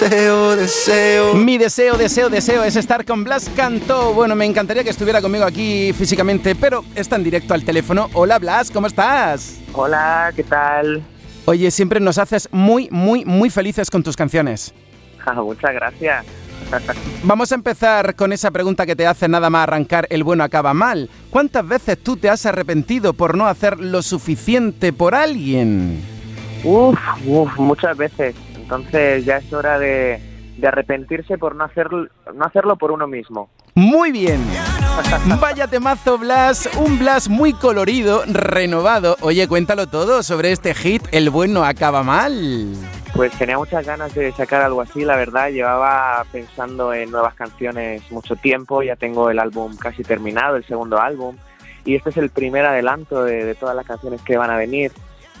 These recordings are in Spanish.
deseo, deseo. Mi deseo, deseo, deseo es estar con Blas Cantó. Bueno, me encantaría que estuviera conmigo aquí físicamente, pero está en directo al teléfono. Hola Blas, ¿cómo estás? Hola, ¿qué tal? Oye, siempre nos haces muy, muy, muy felices con tus canciones. Muchas gracias. Vamos a empezar con esa pregunta que te hace nada más arrancar el bueno acaba mal. ¿Cuántas veces tú te has arrepentido por no hacer lo suficiente por alguien? Uf, uf, muchas veces. Entonces ya es hora de, arrepentirse por no hacerlo, no hacerlo por uno mismo. Muy bien. Vaya temazo Blas, un Blas muy colorido, renovado. Oye, cuéntalo todo sobre este hit, El bueno acaba mal. Pues tenía muchas ganas de sacar algo así, la verdad. Llevaba pensando en nuevas canciones mucho tiempo, ya tengo el álbum casi terminado, el segundo álbum, y este es el primer adelanto de, todas las canciones que van a venir.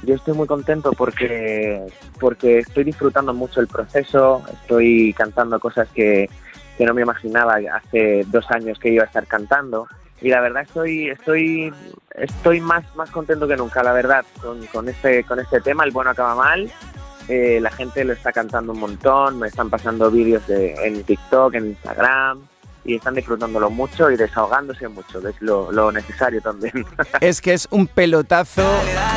Yo estoy muy contento porque, porque estoy disfrutando mucho el proceso, estoy cantando cosas que, que no me imaginaba hace dos años que iba a estar cantando. Y la verdad estoy estoy estoy más más contento que nunca la verdad. Con, con este con este tema el bueno acaba mal. Eh, la gente lo está cantando un montón, me están pasando vídeos de, en TikTok, en Instagram y están disfrutándolo mucho y desahogándose mucho, es lo, necesario también. Es que es un pelotazo,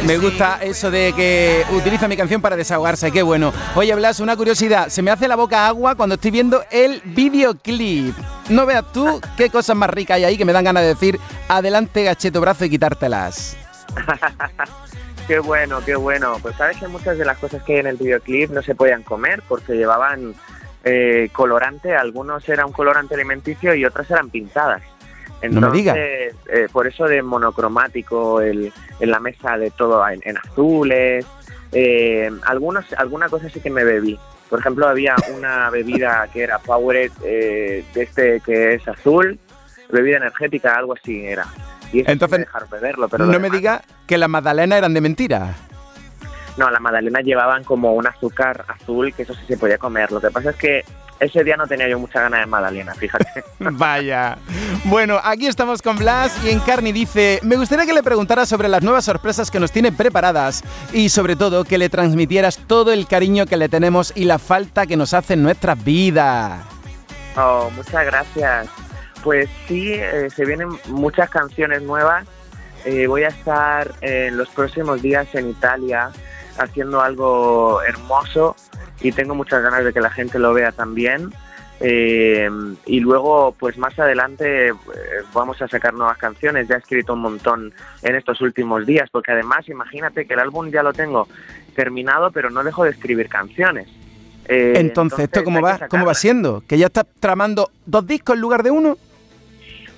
me gusta eso de que utiliza mi canción para desahogarse, qué bueno. Oye Blas, una curiosidad, se me hace la boca agua cuando estoy viendo el videoclip. No veas tú qué cosas más ricas hay ahí que me dan ganas de decir, adelante gacheto brazo y quitártelas. Qué bueno, qué bueno. Pues sabes que muchas de las cosas que hay en el videoclip no se podían comer porque llevaban eh, colorante, algunos eran un colorante alimenticio y otras eran pintadas. Entonces, no me. Eh, por eso de monocromático, el, en la mesa de todo en, azules. Eh, algunos, alguna cosa sí que me bebí. Por ejemplo, había una bebida que era Powerade, eh, de este que es azul, bebida energética, algo así era. Entonces, pero no me diga que las magdalenas eran de mentira. No, las magdalenas llevaban como un azúcar azul, que eso sí se podía comer. Lo que pasa es que ese día no tenía yo mucha ganas de magdalena, fíjate. Vaya. Bueno, aquí estamos con Blas y Encarni dice, me gustaría que le preguntara sobre las nuevas sorpresas que nos tiene preparadas y sobre todo que le transmitieras todo el cariño que le tenemos y la falta que nos hace en nuestras vidas. Oh, muchas gracias. Pues sí, eh, se vienen muchas canciones nuevas. Eh, voy a estar en los próximos días en Italia haciendo algo hermoso y tengo muchas ganas de que la gente lo vea también. Eh, y luego, pues más adelante vamos a sacar nuevas canciones. Ya he escrito un montón en estos últimos días, porque además, imagínate que el álbum ya lo tengo terminado, pero no dejo de escribir canciones. entonces, ¿esto cómo va, cómo va siendo? ¿Que ya estás tramando dos discos en lugar de uno?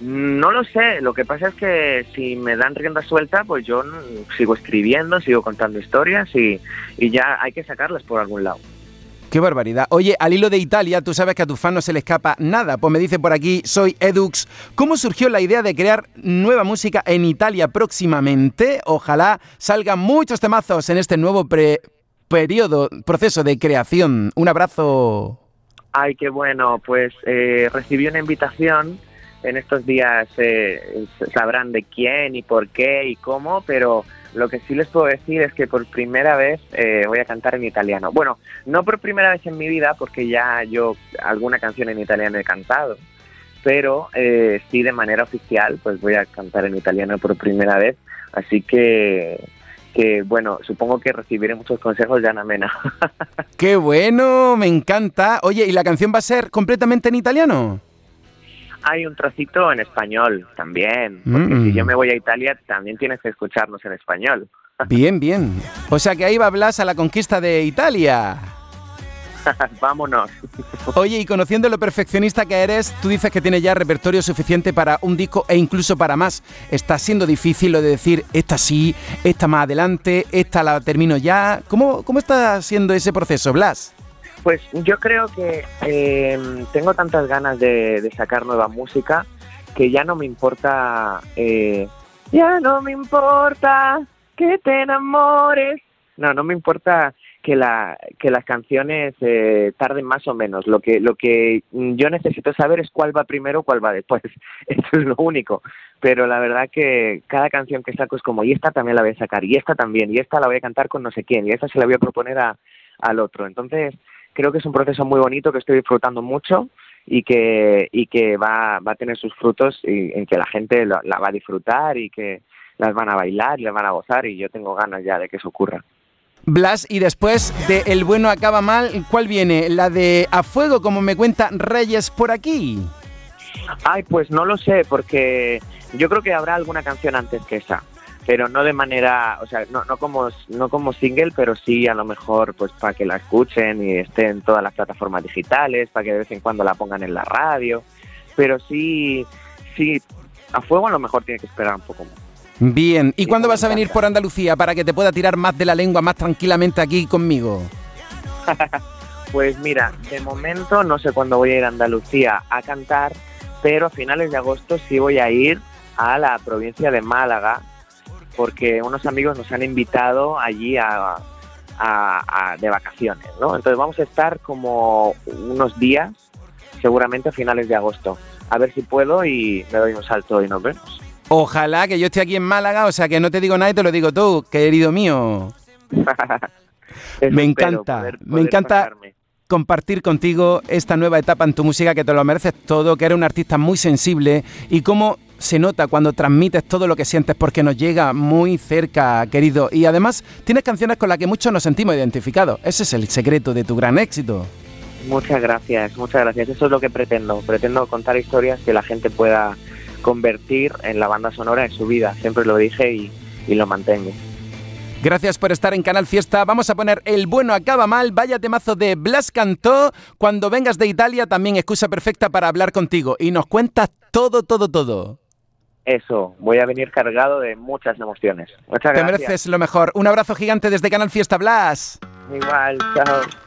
No lo sé, lo que pasa es que si me dan rienda suelta, pues yo sigo escribiendo, sigo contando historias y, ya hay que sacarlas por algún lado. Qué barbaridad. Oye, al hilo de Italia, tú sabes que a tu fan no se le escapa nada. Pues me dice por aquí, soy Edux. ¿Cómo surgió la idea de crear nueva música en Italia próximamente? Ojalá salgan muchos temazos en este nuevo periodo, proceso de creación. Un abrazo. Ay, qué bueno. Pues eh, recibí una invitación en estos días eh, sabrán de quién y por qué y cómo, pero lo que sí les puedo decir es que por primera vez eh, voy a cantar en italiano. Bueno, no por primera vez en mi vida, porque ya yo alguna canción en italiano he cantado, pero eh, sí de manera oficial, pues voy a cantar en italiano por primera vez. Así que, que bueno, supongo que recibiré muchos consejos de Ana Mena. ¡Qué bueno! Me encanta. Oye, ¿y la canción va a ser completamente en italiano? Hay un trocito en español también, porque si yo mm. me voy a Italia también tienes que escucharnos en español. Bien, bien. O sea que ahí va Blas a la conquista de Italia. Vámonos. Oye, y conociendo lo perfeccionista que eres, tú dices que tienes ya repertorio suficiente para un disco e incluso para más. Está siendo difícil lo de decir, esta sí, esta más adelante, esta la termino ya. ¿Cómo, cómo está siendo ese proceso, Blas? Pues yo creo que em, tengo tantas ganas de, sacar nueva música que ya no me importa, eh, ya no me importa que te enamores. No, no me importa que, la, que las canciones eh, tarden más o menos. Lo que, lo que yo necesito saber es cuál va primero, cuál va después. Eso es lo único. Pero la verdad que cada canción que saco es como, y esta también la voy a sacar, y esta también, y esta la voy a cantar con no sé quién, y esta se la voy a proponer a, al otro. Entonces, creo que es un proceso muy bonito que estoy disfrutando mucho y que, y que va, va a tener sus frutos y, en que la gente la, va a disfrutar y que las van a bailar y las van a gozar y yo tengo ganas ya de que eso ocurra. Blas, y después de El bueno acaba mal, ¿cuál viene? ¿La de A Fuego, como me cuenta Reyes por aquí? Ay, pues no lo sé, porque yo creo que habrá alguna canción antes que esa pero no de manera, o sea, no, no, como, no como single, pero sí a lo mejor pues para que la escuchen y esté en todas las plataformas digitales, para que de vez en cuando la pongan en la radio, pero sí, sí, a fuego a lo mejor tiene que esperar un poco más. Bien, ¿y cuándo vas a venir por Andalucía para que te pueda tirar más de la lengua más tranquilamente aquí conmigo? pues mira, de momento no sé cuándo voy a ir a Andalucía a cantar, pero a finales de agosto sí voy a ir a la provincia de Málaga porque unos amigos nos han invitado allí a, de vacaciones, ¿no? Entonces vamos a estar como unos días, seguramente a finales de agosto. A ver si puedo y me doy un salto y nos vemos. Ojalá que yo esté aquí en Málaga, o sea que no te digo nada y te lo digo tú, querido mío. me encanta, me encanta compartir contigo esta nueva etapa en tu música, que te lo mereces todo, que eres un artista muy sensible y cómo se nota cuando transmites todo lo que sientes porque nos llega muy cerca, querido. Y además tienes canciones con las que muchos nos sentimos identificados. Ese es el secreto de tu gran éxito. Muchas gracias, muchas gracias. Eso es lo que pretendo. Pretendo contar historias que la gente pueda convertir en la banda sonora de su vida. Siempre lo dije y, y lo mantengo. Gracias por estar en Canal Fiesta. Vamos a poner El bueno acaba mal, vaya temazo de Blas Cantó. Cuando vengas de Italia, también excusa perfecta para hablar contigo. Y nos cuentas todo, todo, todo. Eso, voy a venir cargado de muchas emociones. Muchas gracias. Te mereces lo mejor. Un abrazo gigante desde Canal Fiesta Blas. Igual, chao.